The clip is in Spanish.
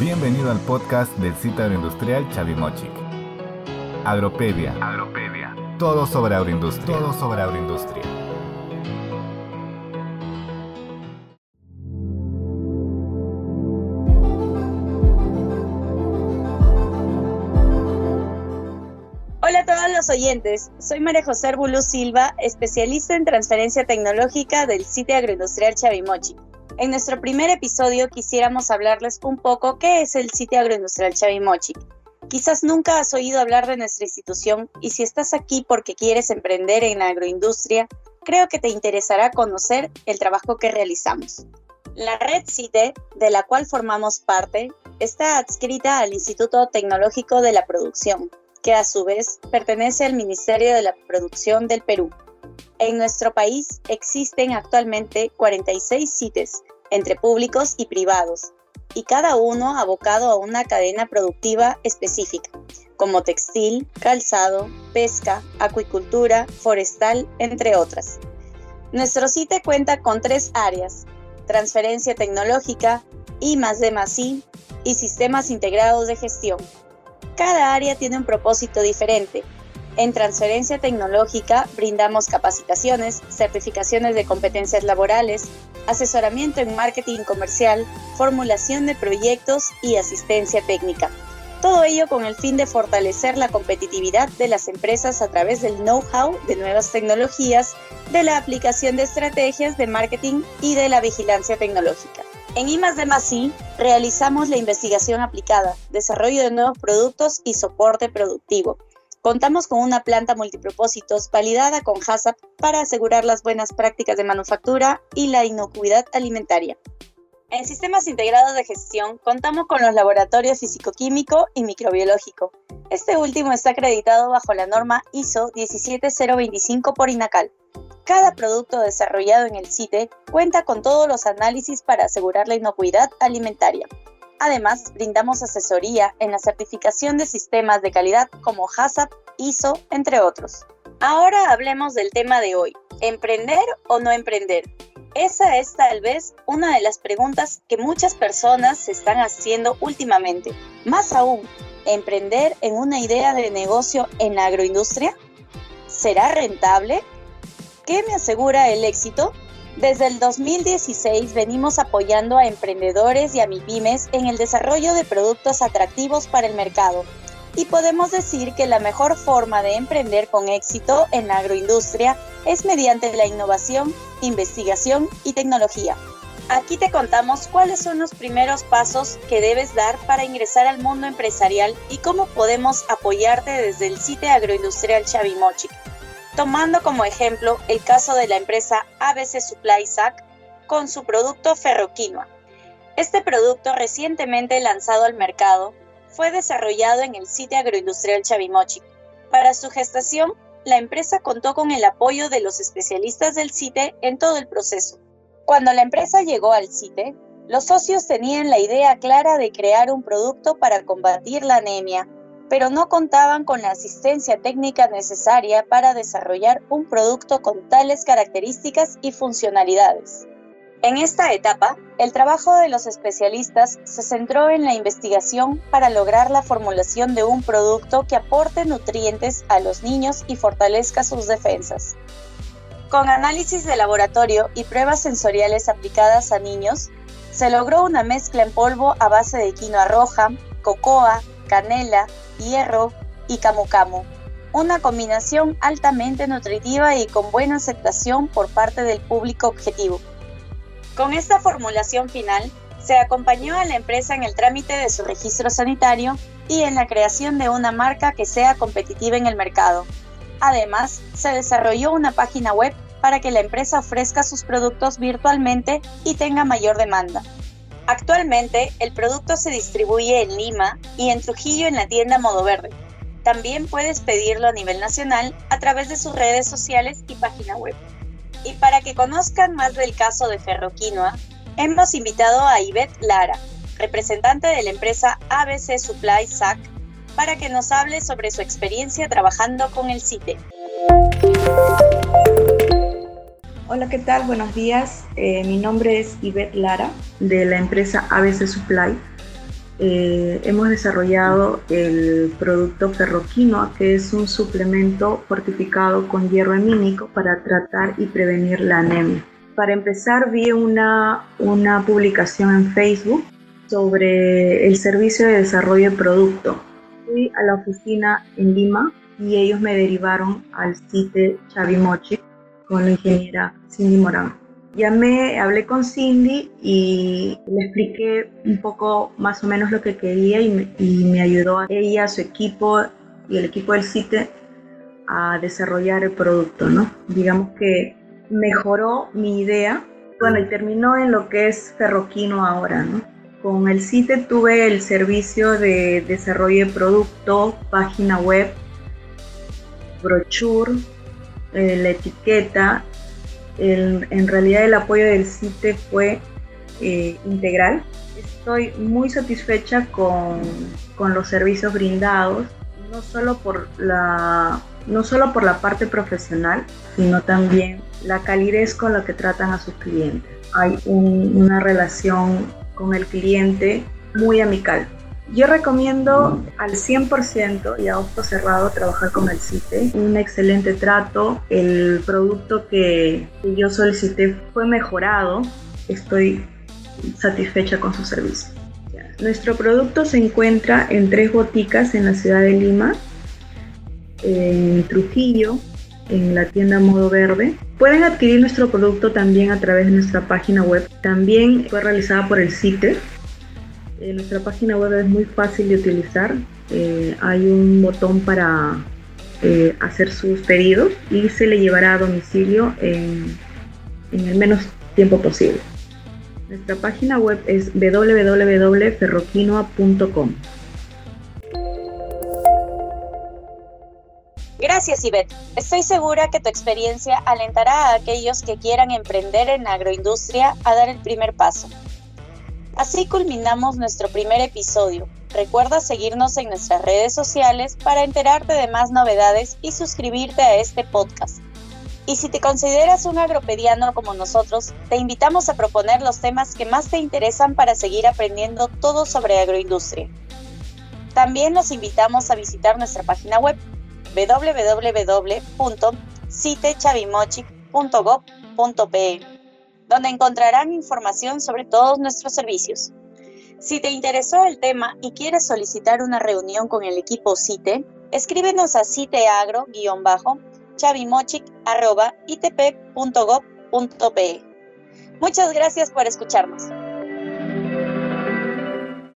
Bienvenido al podcast del sitio agroindustrial Chavimochic. Agropedia. Agropedia. Todo sobre agroindustria. Todo sobre agroindustria. Hola a todos los oyentes, soy María José Bulú Silva, especialista en transferencia tecnológica del sitio agroindustrial Chavimochic. En nuestro primer episodio quisiéramos hablarles un poco qué es el sitio agroindustrial Chavimochic. Quizás nunca has oído hablar de nuestra institución y si estás aquí porque quieres emprender en la agroindustria, creo que te interesará conocer el trabajo que realizamos. La red CITE, de la cual formamos parte, está adscrita al Instituto Tecnológico de la Producción, que a su vez pertenece al Ministerio de la Producción del Perú. En nuestro país existen actualmente 46 CITES entre públicos y privados, y cada uno abocado a una cadena productiva específica, como textil, calzado, pesca, acuicultura, forestal, entre otras. Nuestro CITE cuenta con tres áreas, transferencia tecnológica, I más D más I y sistemas integrados de gestión. Cada área tiene un propósito diferente. En transferencia tecnológica brindamos capacitaciones, certificaciones de competencias laborales, asesoramiento en marketing comercial, formulación de proyectos y asistencia técnica. Todo ello con el fin de fortalecer la competitividad de las empresas a través del know-how de nuevas tecnologías, de la aplicación de estrategias de marketing y de la vigilancia tecnológica. En I+D+I realizamos la investigación aplicada, desarrollo de nuevos productos y soporte productivo. Contamos con una planta multipropósitos validada con HACCP para asegurar las buenas prácticas de manufactura y la inocuidad alimentaria. En sistemas integrados de gestión contamos con los laboratorios físico-químico y microbiológico. Este último está acreditado bajo la norma ISO 17025 por INACAL. Cada producto desarrollado en el CITE cuenta con todos los análisis para asegurar la inocuidad alimentaria. Además, brindamos asesoría en la certificación de sistemas de calidad como HACCP, ISO, entre otros. Ahora hablemos del tema de hoy, ¿emprender o no emprender? Esa es tal vez una de las preguntas que muchas personas se están haciendo últimamente. Más aún, ¿emprender en una idea de negocio en la agroindustria? ¿Será rentable? ¿Qué me asegura el éxito? Desde el 2016 venimos apoyando a emprendedores y a MIPIMES en el desarrollo de productos atractivos para el mercado. Y podemos decir que la mejor forma de emprender con éxito en agroindustria es mediante la innovación, investigación y tecnología. Aquí te contamos cuáles son los primeros pasos que debes dar para ingresar al mundo empresarial y cómo podemos apoyarte desde el sitio agroindustrial Chavimochic tomando como ejemplo el caso de la empresa ABC Supply SAC con su producto ferroquinoa. Este producto recientemente lanzado al mercado fue desarrollado en el sitio agroindustrial Chavimochi. Para su gestación, la empresa contó con el apoyo de los especialistas del CITE en todo el proceso. Cuando la empresa llegó al CITE, los socios tenían la idea clara de crear un producto para combatir la anemia, pero no contaban con la asistencia técnica necesaria para desarrollar un producto con tales características y funcionalidades. En esta etapa, el trabajo de los especialistas se centró en la investigación para lograr la formulación de un producto que aporte nutrientes a los niños y fortalezca sus defensas. Con análisis de laboratorio y pruebas sensoriales aplicadas a niños, se logró una mezcla en polvo a base de quinoa roja, cocoa, canela, hierro y camu camu. Una combinación altamente nutritiva y con buena aceptación por parte del público objetivo. Con esta formulación final, se acompañó a la empresa en el trámite de su registro sanitario y en la creación de una marca que sea competitiva en el mercado. Además, se desarrolló una página web para que la empresa ofrezca sus productos virtualmente y tenga mayor demanda. Actualmente, el producto se distribuye en Lima y en Trujillo en la tienda Modo Verde. También puedes pedirlo a nivel nacional a través de sus redes sociales y página web. Y para que conozcan más del caso de Ferroquinoa, hemos invitado a Ivette Lara, representante de la empresa ABC Supply SAC, para que nos hable sobre su experiencia trabajando con el CITE. Hola, ¿qué tal? Buenos días. Eh, mi nombre es Ivette Lara, de la empresa ABC Supply. eh, hemos desarrollado el producto ferroquinoa, que es un suplemento fortificado con hierro hemínico para tratar y prevenir la anemia. Para empezar, vi una, una publicación en Facebook sobre el servicio de desarrollo de producto. Fui a la oficina en Lima y ellos me derivaron al CITE Chavimochi con la ingeniera Cindy Morán. Llamé, hablé con Cindy y le expliqué un poco más o menos lo que quería y me, y me ayudó a ella, su equipo y el equipo del CITE a desarrollar el producto, ¿no? Digamos que mejoró mi idea, bueno, y terminó en lo que es ferroquino ahora, ¿no? Con el CITE tuve el servicio de desarrollo de producto, página web, brochure, eh, la etiqueta. en realidad el apoyo del CITE fue eh, integral. Estoy muy satisfecha con, con, los servicios brindados, no solo, por la, no solo por la parte profesional, sino también la calidez con la que tratan a sus clientes. Hay una relación con el cliente muy amical. Yo recomiendo al 100% y a ojo cerrado trabajar con el CITE. Un excelente trato. El producto que, yo solicité fue mejorado. Estoy satisfecha con su servicio. Nuestro producto se encuentra en tres boticas en la ciudad de Lima, en Trujillo, en la tienda Modo Verde. Pueden adquirir nuestro producto también a través de nuestra página web. También fue realizada por el CITE eh, nuestra página web es muy fácil de utilizar. Eh, hay un botón para eh, hacer sus pedidos y se le llevará a domicilio en, el menos tiempo posible. Nuestra página web es www.ferroquinoa.com. Gracias, Ivette. Estoy segura que tu experiencia alentará a aquellos que quieran emprender en la agroindustria a dar el primer paso. Así culminamos nuestro primer episodio. Recuerda seguirnos en nuestras redes sociales para enterarte de más novedades y suscribirte a este podcast. Y si te consideras un agropediano como nosotros, te invitamos a proponer los temas que más te interesan para seguir aprendiendo todo sobre agroindustria. También los invitamos a visitar nuestra página web www.citechavimochic.gov.pe donde encontrarán información sobre todos nuestros servicios. Si te interesó el tema y quieres solicitar una reunión con el equipo CITE, escríbenos a citeagro-chavimochic.itp.gov.pe. Muchas gracias por escucharnos.